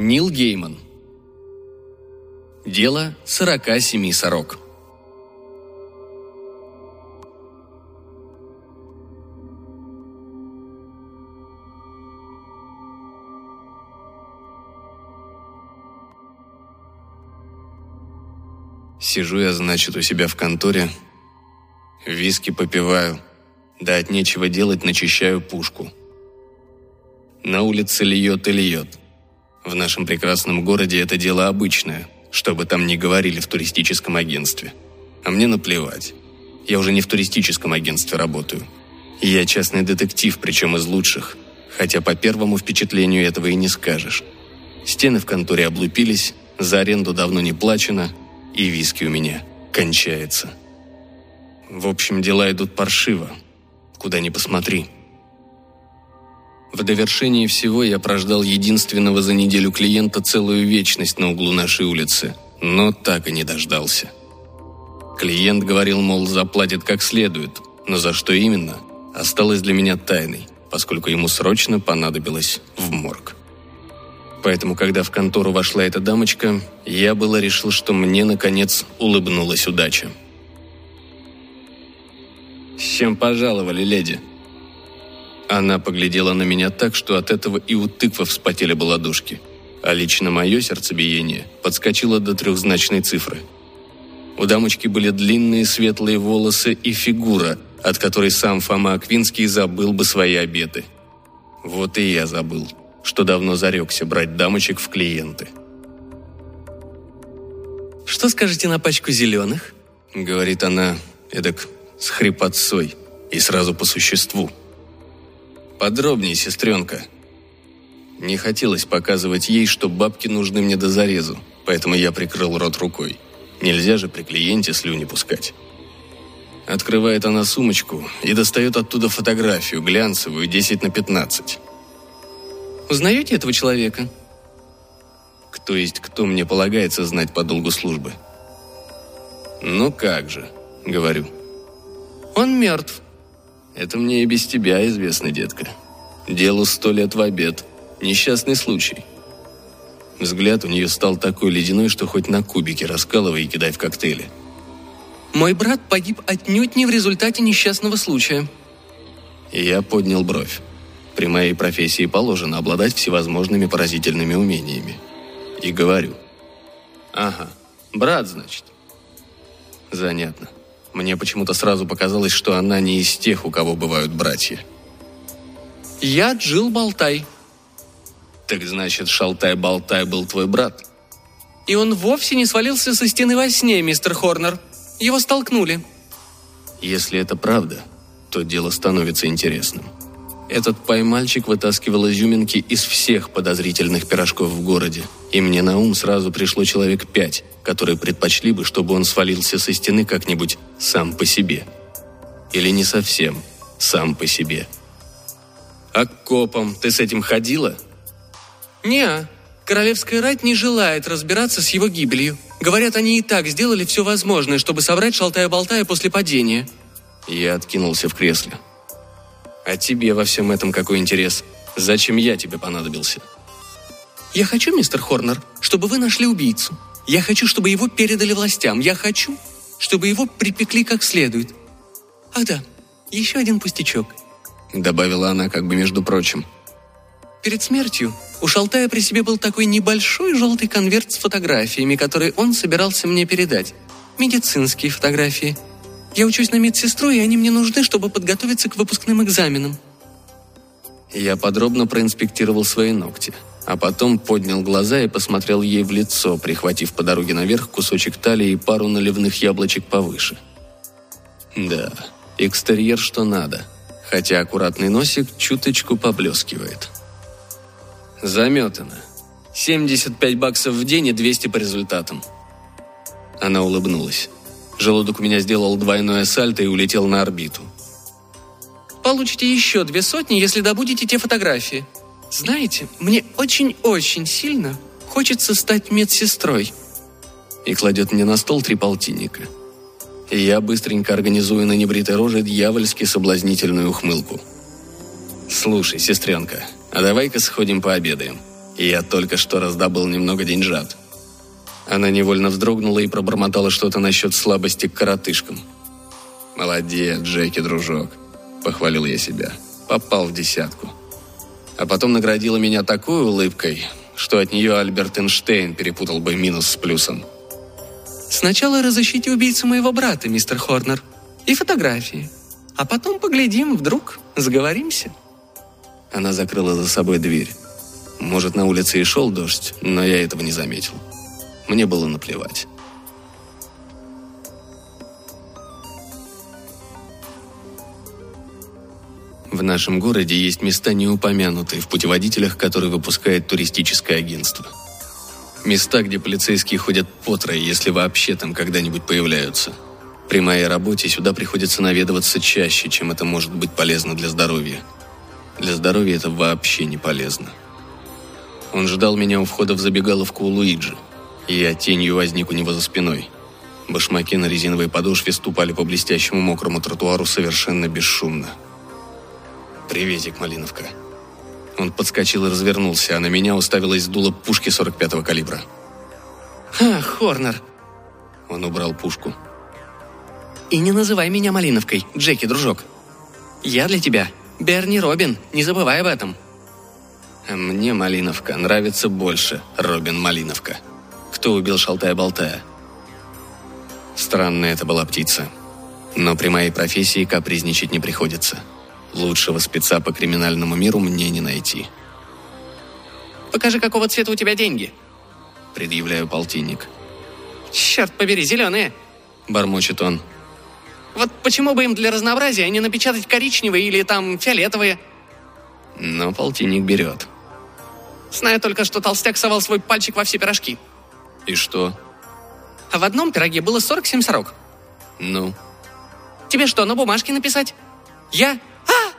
Нил Гейман. Дело 47 сорок. Сижу я, значит, у себя в конторе, виски попиваю, да от нечего делать начищаю пушку. На улице льет и льет. В нашем прекрасном городе это дело обычное, чтобы там не говорили в туристическом агентстве. А мне наплевать. Я уже не в туристическом агентстве работаю. Я частный детектив, причем из лучших. Хотя по первому впечатлению этого и не скажешь. Стены в конторе облупились, за аренду давно не плачено, и виски у меня кончается. В общем, дела идут паршиво. Куда ни посмотри. В довершении всего я прождал единственного за неделю клиента целую вечность на углу нашей улицы, но так и не дождался. Клиент говорил, мол, заплатит как следует, но за что именно, осталось для меня тайной, поскольку ему срочно понадобилось в морг. Поэтому, когда в контору вошла эта дамочка, я было решил, что мне, наконец, улыбнулась удача. «С чем пожаловали, леди?» Она поглядела на меня так, что от этого и у тыквы вспотели ладошки. А лично мое сердцебиение подскочило до трехзначной цифры. У дамочки были длинные светлые волосы и фигура, от которой сам Фома Аквинский забыл бы свои обеты. Вот и я забыл, что давно зарекся брать дамочек в клиенты. «Что скажете на пачку зеленых?» — говорит она, эдак с хрипотцой и сразу по существу. «Подробнее, сестренка». Не хотелось показывать ей, что бабки нужны мне до зарезу, поэтому я прикрыл рот рукой. Нельзя же при клиенте слюни пускать. Открывает она сумочку и достает оттуда фотографию, глянцевую, 10 на 15. «Узнаете этого человека?» Кто есть кто, мне полагается знать по долгу службы. «Ну как же», — говорю. «Он мертв», это мне и без тебя известно, детка. Делу сто лет в обед. Несчастный случай. Взгляд у нее стал такой ледяной, что хоть на кубики раскалывай и кидай в коктейли. Мой брат погиб отнюдь не в результате несчастного случая. Я поднял бровь. При моей профессии положено обладать всевозможными поразительными умениями. И говорю. Ага, брат, значит. Занятно. Мне почему-то сразу показалось, что она не из тех, у кого бывают братья. «Я Джил Болтай». «Так значит, Шалтай-Болтай был твой брат?» «И он вовсе не свалился со стены во сне, мистер Хорнер. Его столкнули». «Если это правда, то дело становится интересным». Этот поймальчик вытаскивал изюминки из всех подозрительных пирожков в городе, и мне на ум сразу пришло человек пять, которые предпочли бы, чтобы он свалился со стены как-нибудь сам по себе. Или не совсем сам по себе. «А к копам ты с этим ходила?» «Не, королевская рать не желает разбираться с его гибелью. Говорят, они и так сделали все возможное, чтобы собрать шалтая-болтая после падения». Я откинулся в кресле. А тебе во всем этом какой интерес? Зачем я тебе понадобился? Я хочу, мистер Хорнер, чтобы вы нашли убийцу. Я хочу, чтобы его передали властям. Я хочу, чтобы его припекли как следует. Ах да, еще один пустячок. Добавила она как бы между прочим. Перед смертью у Шалтая при себе был такой небольшой желтый конверт с фотографиями, которые он собирался мне передать. Медицинские фотографии – я учусь на медсестру, и они мне нужны, чтобы подготовиться к выпускным экзаменам». Я подробно проинспектировал свои ногти, а потом поднял глаза и посмотрел ей в лицо, прихватив по дороге наверх кусочек талии и пару наливных яблочек повыше. Да, экстерьер что надо, хотя аккуратный носик чуточку поблескивает. Заметано. 75 баксов в день и 200 по результатам. Она улыбнулась. Желудок у меня сделал двойное сальто и улетел на орбиту. Получите еще две сотни, если добудете те фотографии. Знаете, мне очень-очень сильно хочется стать медсестрой. И кладет мне на стол три полтинника. И я быстренько организую на небритой роже дьявольски соблазнительную ухмылку. «Слушай, сестренка, а давай-ка сходим пообедаем. Я только что раздобыл немного деньжат. Она невольно вздрогнула и пробормотала что-то насчет слабости к коротышкам. «Молодец, Джеки, дружок», — похвалил я себя. Попал в десятку. А потом наградила меня такой улыбкой, что от нее Альберт Эйнштейн перепутал бы минус с плюсом. «Сначала разыщите убийцу моего брата, мистер Хорнер, и фотографии. А потом поглядим, вдруг сговоримся». Она закрыла за собой дверь. Может, на улице и шел дождь, но я этого не заметил. Мне было наплевать. В нашем городе есть места, не упомянутые в путеводителях, которые выпускает туристическое агентство. Места, где полицейские ходят по трое, если вообще там когда-нибудь появляются. При моей работе сюда приходится наведываться чаще, чем это может быть полезно для здоровья. Для здоровья это вообще не полезно. Он ждал меня у входа в забегаловку у Луиджи. Я тенью возник у него за спиной. Башмаки на резиновой подошве ступали по блестящему мокрому тротуару совершенно бесшумно. «Приветик, Малиновка». Он подскочил и развернулся, а на меня уставилась дуло пушки 45-го калибра. «Ха, Хорнер!» Он убрал пушку. «И не называй меня Малиновкой, Джеки, дружок. Я для тебя Берни Робин, не забывай об этом». А мне Малиновка нравится больше, Робин Малиновка. Кто убил Шалтая-Болтая? Странная это была птица. Но при моей профессии капризничать не приходится. Лучшего спеца по криминальному миру мне не найти. «Покажи, какого цвета у тебя деньги», — предъявляю полтинник. «Черт побери, зеленые!» — бормочет он. «Вот почему бы им для разнообразия не напечатать коричневые или там фиолетовые?» Но полтинник берет. Знаю только, что толстяк совал свой пальчик во все пирожки. И что? А в одном пироге было 47 сорок. Ну? Тебе что, на бумажке написать? Я? А!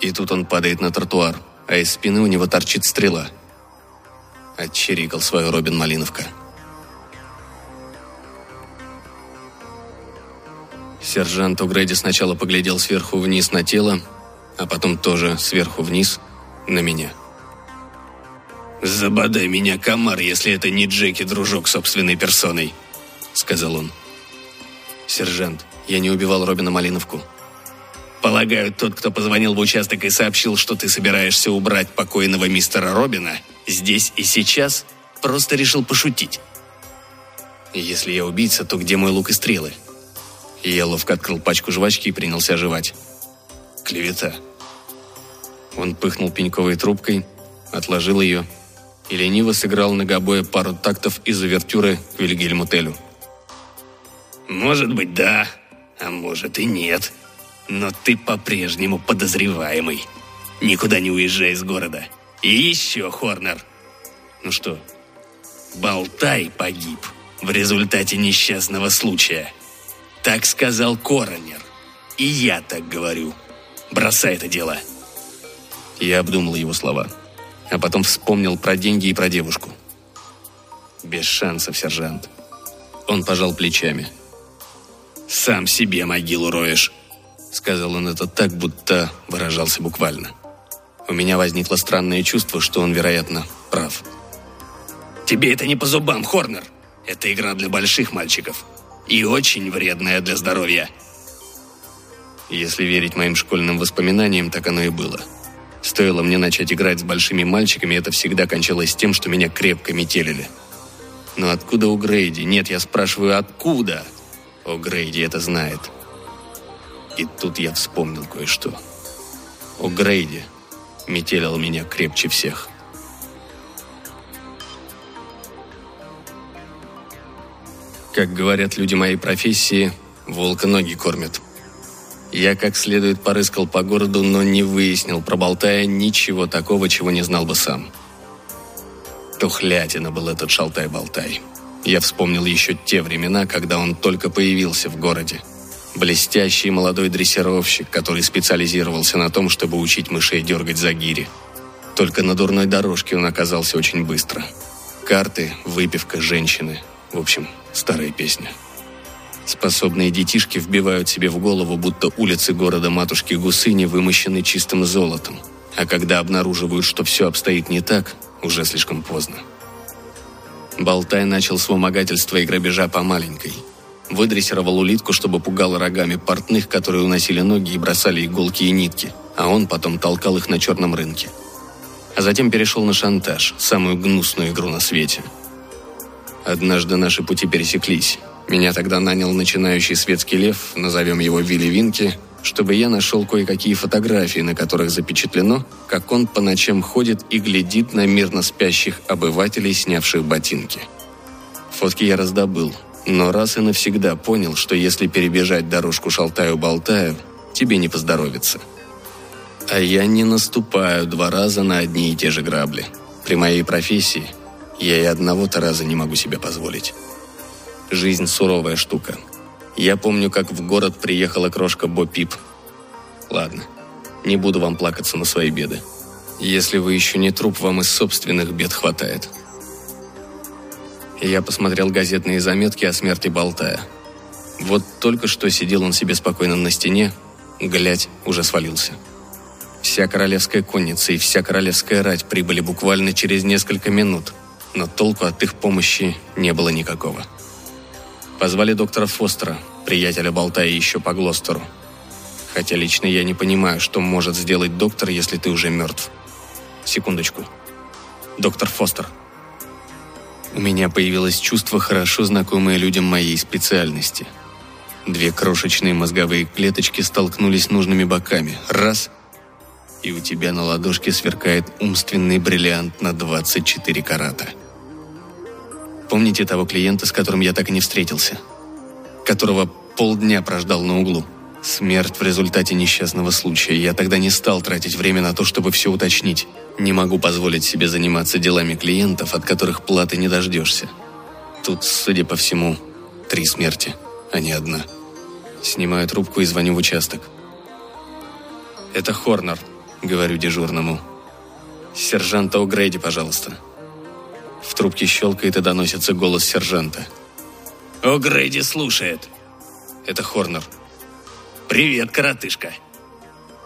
И тут он падает на тротуар, а из спины у него торчит стрела. Отчирикал свою Робин Малиновка. Сержант Угрэди сначала поглядел сверху вниз на тело, а потом тоже сверху вниз на меня. «Забодай меня, комар, если это не Джеки, дружок собственной персоной», — сказал он. «Сержант, я не убивал Робина Малиновку». «Полагаю, тот, кто позвонил в участок и сообщил, что ты собираешься убрать покойного мистера Робина, здесь и сейчас просто решил пошутить». «Если я убийца, то где мой лук и стрелы?» Я ловко открыл пачку жвачки и принялся жевать. «Клевета». Он пыхнул пеньковой трубкой, отложил ее и лениво сыграл на гобое пару тактов из увертюры к Вильгельму Телю. «Может быть, да, а может и нет. Но ты по-прежнему подозреваемый. Никуда не уезжай из города. И еще, Хорнер. Ну что, Болтай погиб в результате несчастного случая. Так сказал Коронер. И я так говорю. Бросай это дело». Я обдумал его слова а потом вспомнил про деньги и про девушку. Без шансов, сержант. Он пожал плечами. «Сам себе могилу роешь», — сказал он это так, будто выражался буквально. У меня возникло странное чувство, что он, вероятно, прав. «Тебе это не по зубам, Хорнер. Это игра для больших мальчиков. И очень вредная для здоровья». Если верить моим школьным воспоминаниям, так оно и было. Стоило мне начать играть с большими мальчиками, это всегда кончалось тем, что меня крепко метелили. Но откуда у Грейди? Нет, я спрашиваю, откуда? О, Грейди это знает. И тут я вспомнил кое-что. О, Грейди метелил меня крепче всех. Как говорят люди моей профессии, волка ноги кормят. Я как следует порыскал по городу, но не выяснил, проболтая ничего такого, чего не знал бы сам. Тухлятина был этот шалтай-болтай. Я вспомнил еще те времена, когда он только появился в городе. Блестящий молодой дрессировщик, который специализировался на том, чтобы учить мышей дергать за гири. Только на дурной дорожке он оказался очень быстро. Карты, выпивка, женщины. В общем, старая песня. Способные детишки вбивают себе в голову, будто улицы города матушки Гусыни вымощены чистым золотом. А когда обнаруживают, что все обстоит не так, уже слишком поздно. Болтай начал с вымогательства и грабежа по маленькой. Выдрессировал улитку, чтобы пугал рогами портных, которые уносили ноги и бросали иголки и нитки, а он потом толкал их на черном рынке. А затем перешел на шантаж, самую гнусную игру на свете. Однажды наши пути пересеклись. Меня тогда нанял начинающий светский лев, назовем его Вилли Винки, чтобы я нашел кое-какие фотографии, на которых запечатлено, как он по ночам ходит и глядит на мирно спящих обывателей, снявших ботинки. Фотки я раздобыл, но раз и навсегда понял, что если перебежать дорожку шалтаю-болтаю, тебе не поздоровится. А я не наступаю два раза на одни и те же грабли. При моей профессии я и одного-то раза не могу себе позволить. Жизнь суровая штука – я помню, как в город приехала крошка Бо Пип. Ладно, не буду вам плакаться на свои беды. Если вы еще не труп, вам из собственных бед хватает. Я посмотрел газетные заметки о смерти Болтая. Вот только что сидел он себе спокойно на стене, глядь, уже свалился. Вся королевская конница и вся королевская рать прибыли буквально через несколько минут, но толку от их помощи не было никакого. Позвали доктора Фостера, приятеля болтая еще по Глостеру. Хотя лично я не понимаю, что может сделать доктор, если ты уже мертв. Секундочку. Доктор Фостер. У меня появилось чувство, хорошо знакомое людям моей специальности. Две крошечные мозговые клеточки столкнулись нужными боками. Раз — и у тебя на ладошке сверкает умственный бриллиант на 24 карата. Помните того клиента, с которым я так и не встретился? Которого полдня прождал на углу? Смерть в результате несчастного случая. Я тогда не стал тратить время на то, чтобы все уточнить. Не могу позволить себе заниматься делами клиентов, от которых платы не дождешься. Тут, судя по всему, три смерти, а не одна. Снимаю трубку и звоню в участок. «Это Хорнер», — говорю дежурному. «Сержанта О'Грейди, пожалуйста». В трубке щелкает и доносится голос сержанта. «О, Грейди слушает!» Это Хорнер. «Привет, коротышка!»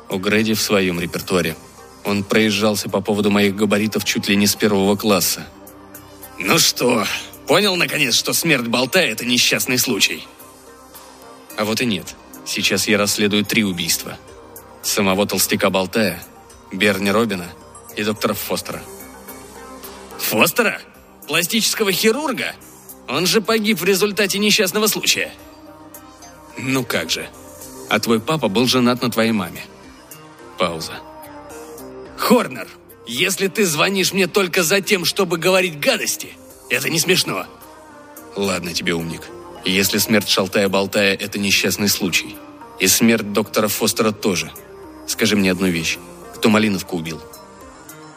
У Грейди в своем репертуаре. Он проезжался по поводу моих габаритов чуть ли не с первого класса. «Ну что, понял, наконец, что смерть болтая – это несчастный случай?» А вот и нет. Сейчас я расследую три убийства. Самого толстяка Болтая, Берни Робина и доктора Фостера. Фостера? Пластического хирурга? Он же погиб в результате несчастного случая. Ну как же. А твой папа был женат на твоей маме. Пауза. Хорнер, если ты звонишь мне только за тем, чтобы говорить гадости, это не смешно. Ладно тебе, умник. Если смерть Шалтая-Болтая – это несчастный случай, и смерть доктора Фостера тоже, скажи мне одну вещь. Кто Малиновку убил?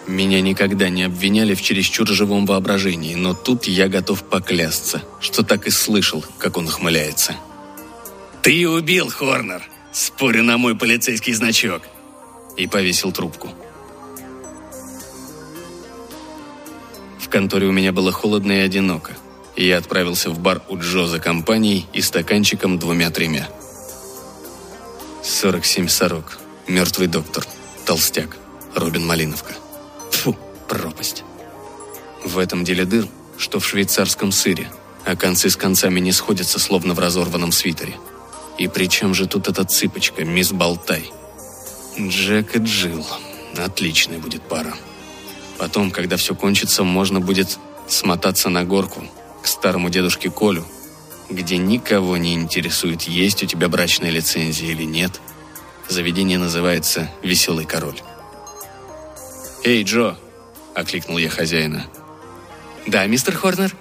Меня никогда не обвиняли в чересчур живом воображении, но тут я готов поклясться, что так и слышал, как он ухмыляется. «Ты убил, Хорнер! Спорю на мой полицейский значок!» И повесил трубку. В конторе у меня было холодно и одиноко, и я отправился в бар у Джо за компанией и стаканчиком двумя-тремя. 47 сорок. Мертвый доктор. Толстяк. Робин Малиновка. Пропасть. В этом деле дыр, что в швейцарском сыре, а концы с концами не сходятся, словно в разорванном свитере. И при чем же тут эта цыпочка, мисс Болтай? Джек и Джилл. Отличная будет пара. Потом, когда все кончится, можно будет смотаться на горку к старому дедушке Колю, где никого не интересует, есть у тебя брачная лицензия или нет. Заведение называется «Веселый король». «Эй, Джо!» – окликнул я хозяина. «Да, мистер Хорнер?»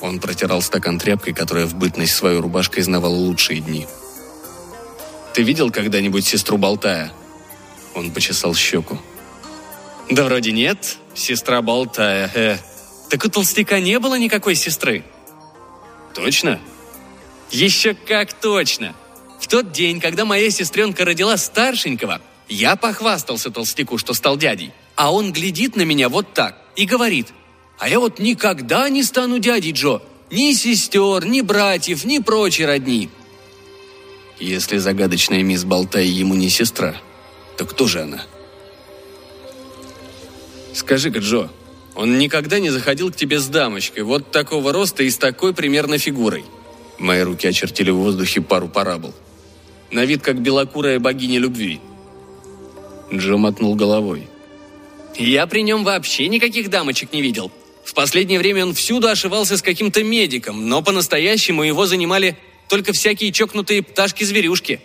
Он протирал стакан тряпкой, которая в бытность свою рубашкой знавала лучшие дни. «Ты видел когда-нибудь сестру Болтая?» Он почесал щеку. «Да вроде нет. Сестра Болтая. Э. Так у толстяка не было никакой сестры». «Точно?» «Еще как точно. В тот день, когда моя сестренка родила старшенького, я похвастался толстяку, что стал дядей. А он глядит на меня вот так и говорит, а я вот никогда не стану дядей Джо. Ни сестер, ни братьев, ни прочей родни. Если загадочная мисс Болтай ему не сестра, то кто же она? Скажи-ка, Джо, Он никогда не заходил к тебе с дамочкой, вот такого роста и с такой примерно фигурой. Мои руки очертили в воздухе пару парабол. На вид как белокурая богиня любви. Джо мотнул головой. Я при нем вообще никаких дамочек не видел. В последнее время он всюду ошивался с каким-то медиком, но по-настоящему его занимали только всякие чокнутые пташки-зверюшки.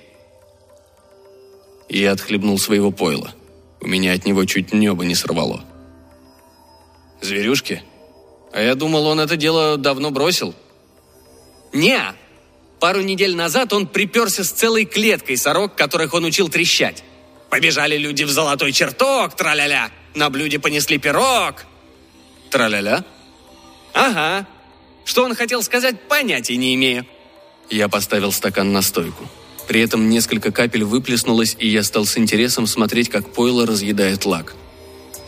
Я отхлебнул своего пойла. У меня от него чуть небо не сорвало. Зверюшки? А я думал, он это дело давно бросил. Не, пару недель назад он приперся с целой клеткой сорок, которых он учил трещать. Побежали люди в золотой чертог, траля-ля. На блюде понесли пирог. Траля-ля? Ага. Что он хотел сказать, понятия не имею. Я поставил стакан на стойку. При этом несколько капель выплеснулось, и я стал с интересом смотреть, как пойло разъедает лак.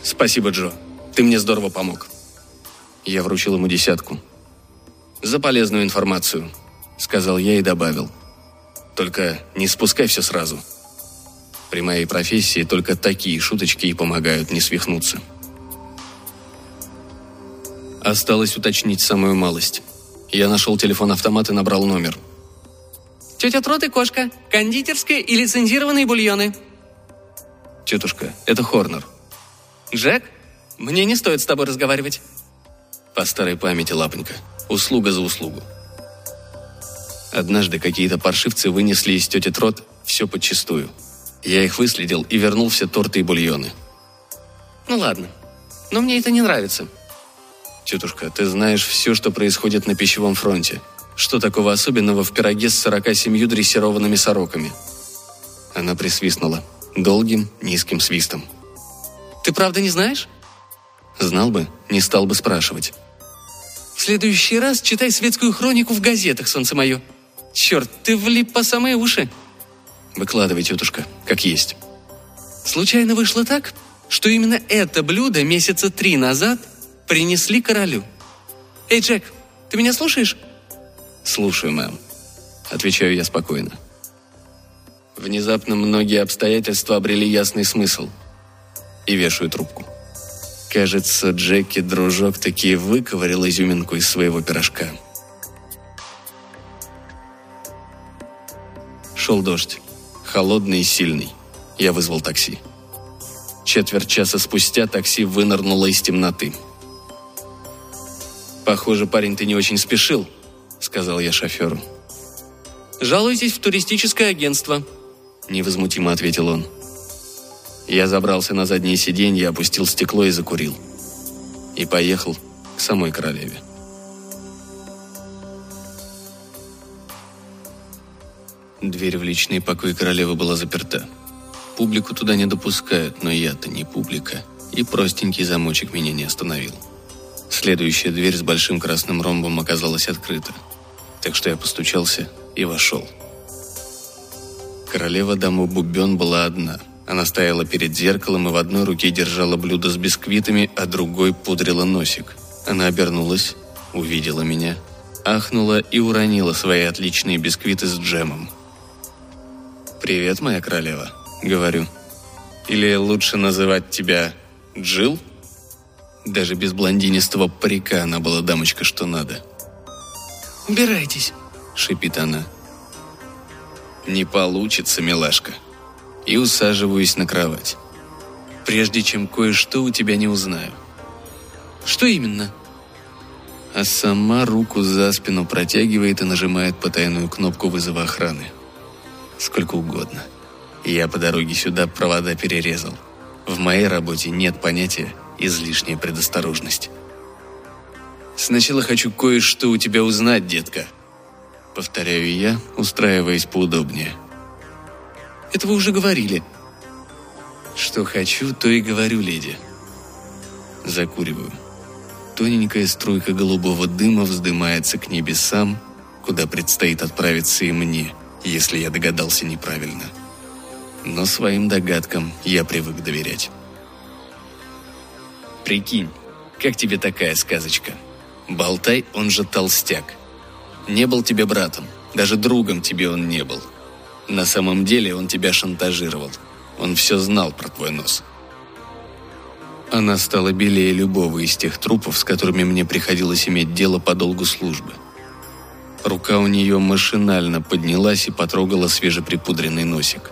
«Спасибо, Джо. Ты мне здорово помог». Я вручил ему десятку. «За полезную информацию», — сказал я и добавил. «Только не спускай все сразу. При моей профессии только такие шуточки и помогают не свихнуться». Осталось уточнить самую малость. Я нашел телефон-автомат и набрал номер — Тетя Трот и кошка. Кондитерская и лицензированные бульоны. Тетушка, это Хорнер. Джек? Мне не стоит с тобой разговаривать. По старой памяти, лапонька. Услуга за услугу. Однажды какие-то паршивцы вынесли из тети Трот все подчистую. Я их выследил и вернул все торты и бульоны. Ну ладно, но мне это не нравится. Тетушка, ты знаешь все, что происходит на пищевом фронте. Что такого особенного в пироге с 47 дрессированными сороками? Она присвистнула. Долгим, низким свистом. Ты правда не знаешь? Знал бы, не стал бы спрашивать. В следующий раз читай светскую хронику в газетах, солнце мое. Черт, ты влип по самые уши. Выкладывай, тетушка, как есть. Случайно вышло так, что именно это блюдо месяца три назад принесли королю. Эй, Джек, ты меня слушаешь? «Слушаю, мэм», — отвечаю я спокойно. Внезапно многие обстоятельства обрели ясный смысл. И вешаю трубку. Кажется, Джеки, дружок, таки выковырял изюминку из своего пирожка. Шел дождь. Холодный и сильный. Я вызвал такси. Четверть часа спустя такси вынырнуло из темноты. «Похоже, парень, ты не очень спешил», — сказал я шоферу. «Жалуйтесь в туристическое агентство», — невозмутимо ответил он. Я забрался на заднее сиденье, опустил стекло и закурил. И поехал к самой королеве. Дверь в личный покой королевы была заперта. Публику туда не допускают, но я-то не публика, и простенький замочек меня не остановил. Следующая дверь с большим красным ромбом оказалась открыта, так что я постучался и вошел. Королева даму Бубен была одна. Она стояла перед зеркалом и в одной руке держала блюдо с бисквитами, а другой пудрила носик. Она обернулась, увидела меня, ахнула и уронила свои отличные бисквиты с джемом. «Привет, моя королева», — говорю. «Или лучше называть тебя Джил?» Даже без блондинистого парика она была дамочка что надо. «Убирайтесь», — шипит она. «Не получится, милашка». И усаживаюсь на кровать. Прежде чем кое-что у тебя не узнаю. «Что именно?» А сама руку за спину протягивает и нажимает потайную кнопку вызова охраны. Сколько угодно. Я по дороге сюда провода перерезал. В моей работе нет понятия излишняя предосторожность. «Сначала хочу кое-что у тебя узнать, детка», — повторяю я, устраиваясь поудобнее. «Это вы уже говорили». «Что хочу, то и говорю, леди». Закуриваю. Тоненькая струйка голубого дыма вздымается к небесам, куда предстоит отправиться и мне, если я догадался неправильно. Но своим догадкам я привык доверять. Прикинь, как тебе такая сказочка? Болтай, он же толстяк. Не был тебе братом, даже другом тебе он не был. На самом деле он тебя шантажировал. Он все знал про твой нос. Она стала белее любого из тех трупов, с которыми мне приходилось иметь дело по долгу службы. Рука у нее машинально поднялась и потрогала свежеприпудренный носик.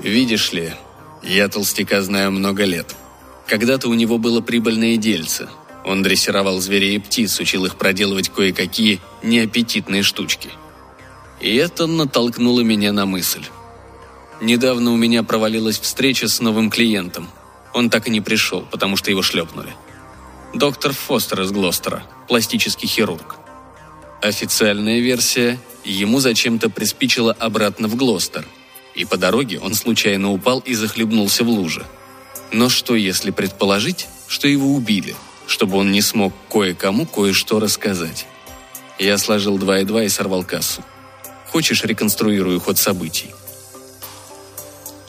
«Видишь ли, я толстяка знаю много лет. Когда-то у него было прибыльное дельце. Он дрессировал зверей и птиц, учил их проделывать кое-какие неаппетитные штучки. И это натолкнуло меня на мысль. Недавно у меня провалилась встреча с новым клиентом. Он так и не пришел, потому что его шлепнули. Доктор Фостер из Глостера, пластический хирург. Официальная версия – ему зачем-то приспичило обратно в Глостер, и по дороге он случайно упал и захлебнулся в луже. Но что, если предположить, что его убили, чтобы он не смог кое-кому кое-что рассказать? Я сложил два и два и сорвал кассу. Хочешь, реконструирую ход событий?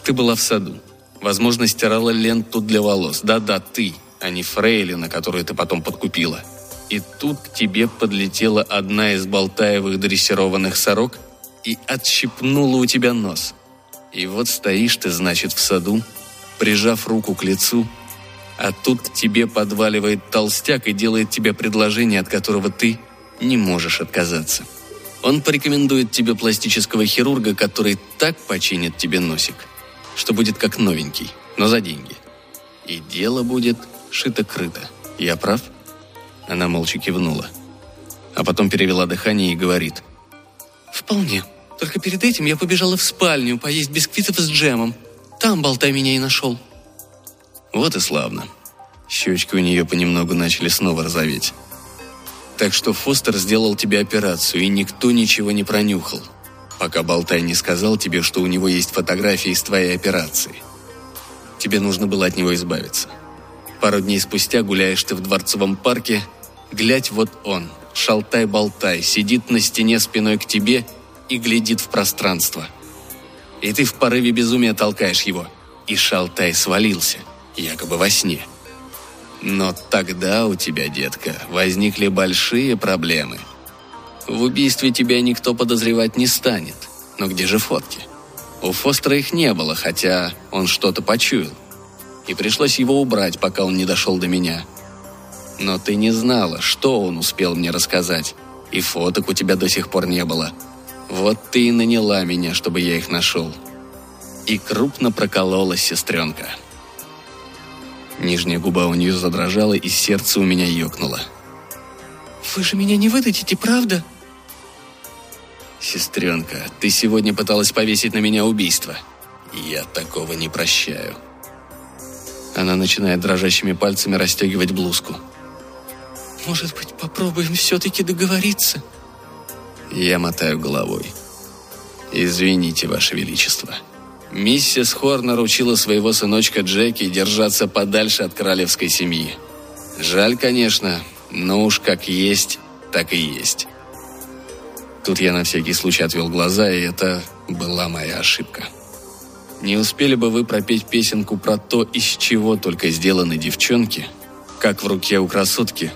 Ты была в саду. Возможно, стирала ленту для волос. Да-да, ты, а не фрейлина, которую ты потом подкупила. И тут к тебе подлетела одна из болтаевых дрессированных сорок и отщипнула у тебя нос. И вот стоишь ты, значит, в саду, прижав руку к лицу, а тут к тебе подваливает толстяк и делает тебе предложение, от которого ты не можешь отказаться. Он порекомендует тебе пластического хирурга, который так починит тебе носик, что будет как новенький, но за деньги. И дело будет шито-крыто. Я прав?» Она молча кивнула. А потом перевела дыхание и говорит. «Вполне. Только перед этим я побежала в спальню поесть бисквитов с джемом. Там болтай меня и нашел». Вот и славно. Щечки у нее понемногу начали снова розоветь. Так что Фостер сделал тебе операцию, и никто ничего не пронюхал, пока Болтай не сказал тебе, что у него есть фотографии из твоей операции. Тебе нужно было от него избавиться. Пару дней спустя гуляешь ты в Дворцовом парке, глядь вот он, шалтай-болтай, сидит на стене спиной к тебе и глядит в пространство. И ты в порыве безумия толкаешь его, и шалтай свалился, якобы во сне. Но тогда у тебя, детка, возникли большие проблемы. В убийстве тебя никто подозревать не станет. Но где же фотки? У Фостера их не было, хотя он что-то почуял и пришлось его убрать, пока он не дошел до меня. Но ты не знала, что он успел мне рассказать, и фоток у тебя до сих пор не было. Вот ты и наняла меня, чтобы я их нашел. И крупно прокололась сестренка. Нижняя губа у нее задрожала, и сердце у меня ёкнуло. «Вы же меня не выдадите, правда?» «Сестренка, ты сегодня пыталась повесить на меня убийство. Я такого не прощаю». Она начинает дрожащими пальцами расстегивать блузку. «Может быть, попробуем все-таки договориться?» Я мотаю головой. «Извините, Ваше Величество. Миссис Хорнер учила своего сыночка Джеки держаться подальше от королевской семьи. Жаль, конечно, но уж как есть, так и есть». Тут я на всякий случай отвел глаза, и это была моя ошибка. Не успели бы вы пропеть песенку про то, из чего только сделаны девчонки, как в руке у красотки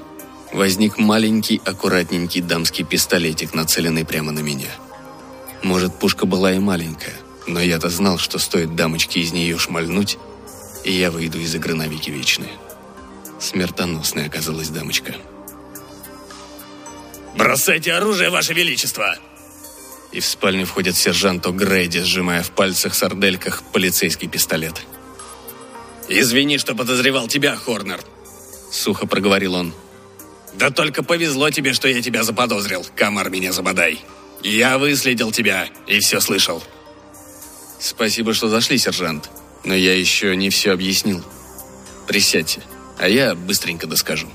возник маленький, аккуратненький дамский пистолетик, нацеленный прямо на меня. Может, пушка была и маленькая, но я-то знал, что стоит дамочке из нее шмальнуть, и я выйду из игры навеки вечные. Смертоносная оказалась дамочка. «Бросайте оружие, Ваше Величество!» И в спальню входит сержант О'Грейди, сжимая в пальцах сардельках полицейский пистолет. «Извини, что подозревал тебя, Хорнер», — сухо проговорил он. «Да только повезло тебе, что я тебя заподозрил, комар меня забодай. Я выследил тебя и все слышал». «Спасибо, что зашли, сержант, но я еще не все объяснил. Присядьте, а я быстренько доскажу».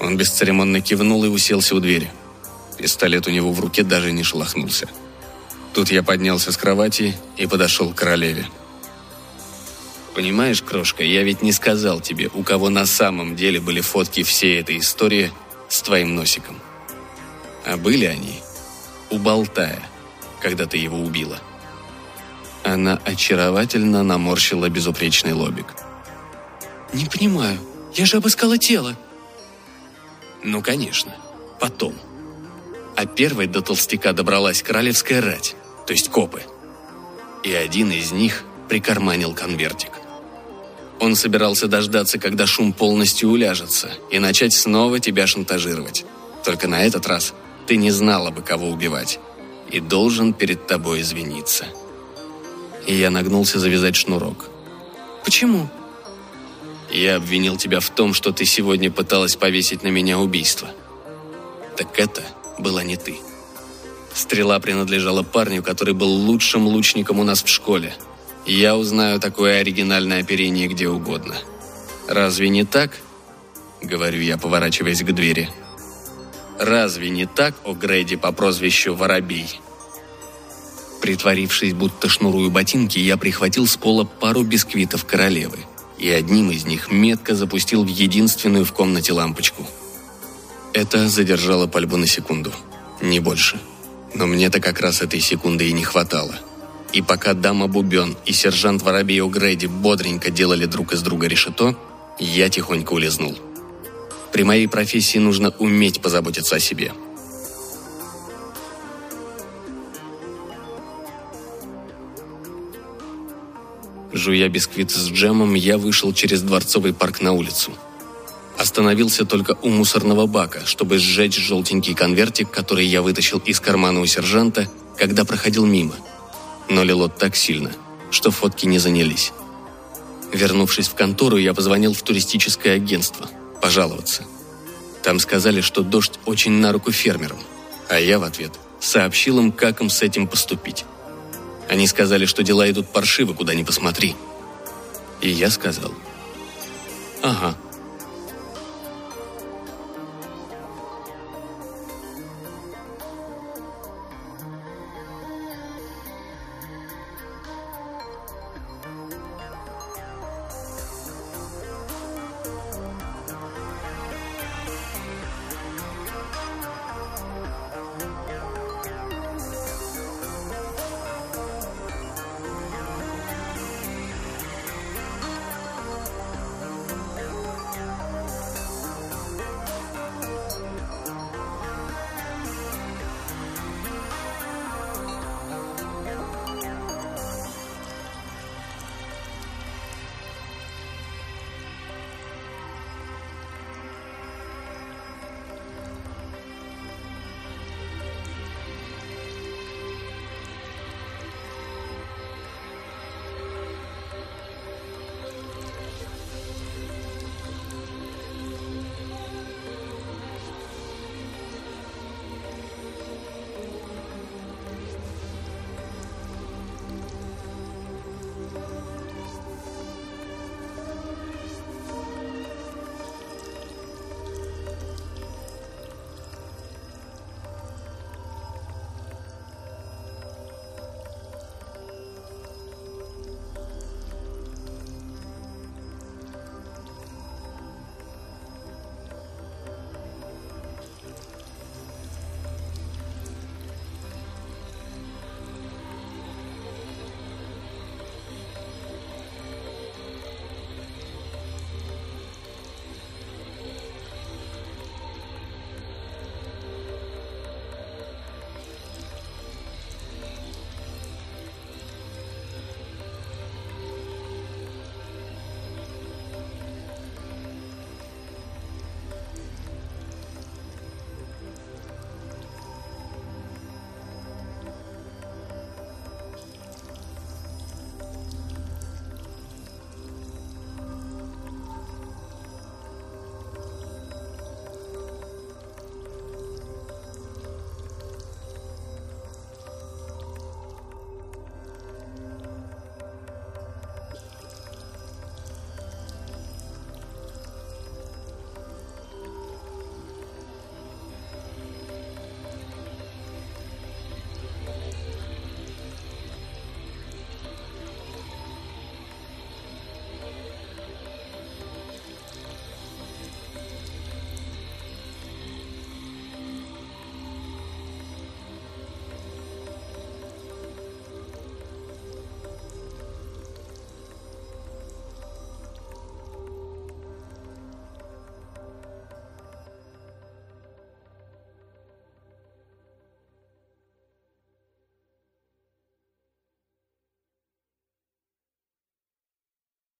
Он бесцеремонно кивнул и уселся у двери. Пистолет у него в руке даже не шелохнулся. Тут я поднялся с кровати и подошел к королеве. «Понимаешь, крошка, я ведь не сказал тебе, у кого на самом деле были фотки всей этой истории с твоим носиком. А были они у Болтая, когда ты его убила». Она очаровательно наморщила безупречный лобик. «Не понимаю, я же обыскала тело». «Ну, конечно, потом» а первой до толстяка добралась королевская рать, то есть копы. И один из них прикарманил конвертик. Он собирался дождаться, когда шум полностью уляжется, и начать снова тебя шантажировать. Только на этот раз ты не знала бы, кого убивать, и должен перед тобой извиниться. И я нагнулся завязать шнурок. Почему? Я обвинил тебя в том, что ты сегодня пыталась повесить на меня убийство. Так это была не ты. Стрела принадлежала парню, который был лучшим лучником у нас в школе. Я узнаю такое оригинальное оперение где угодно. Разве не так? Говорю я, поворачиваясь к двери. Разве не так, о Грейди по прозвищу Воробей? Притворившись, будто шнурую ботинки, я прихватил с пола пару бисквитов королевы и одним из них метко запустил в единственную в комнате лампочку. Это задержало пальбу на секунду, не больше. Но мне-то как раз этой секунды и не хватало. И пока дама Бубен и сержант Воробей О'Грейди бодренько делали друг из друга решето, я тихонько улизнул. При моей профессии нужно уметь позаботиться о себе. Жуя бисквит с джемом, я вышел через Дворцовый парк на улицу. Остановился только у мусорного бака, чтобы сжечь желтенький конвертик, который я вытащил из кармана у сержанта, когда проходил мимо. Но лило так сильно, что фотки не занялись. Вернувшись в контору, я позвонил в туристическое агентство пожаловаться. Там сказали, что дождь очень на руку фермерам, а я в ответ сообщил им, как им с этим поступить. Они сказали, что дела идут паршиво, куда ни посмотри. И я сказал, ага,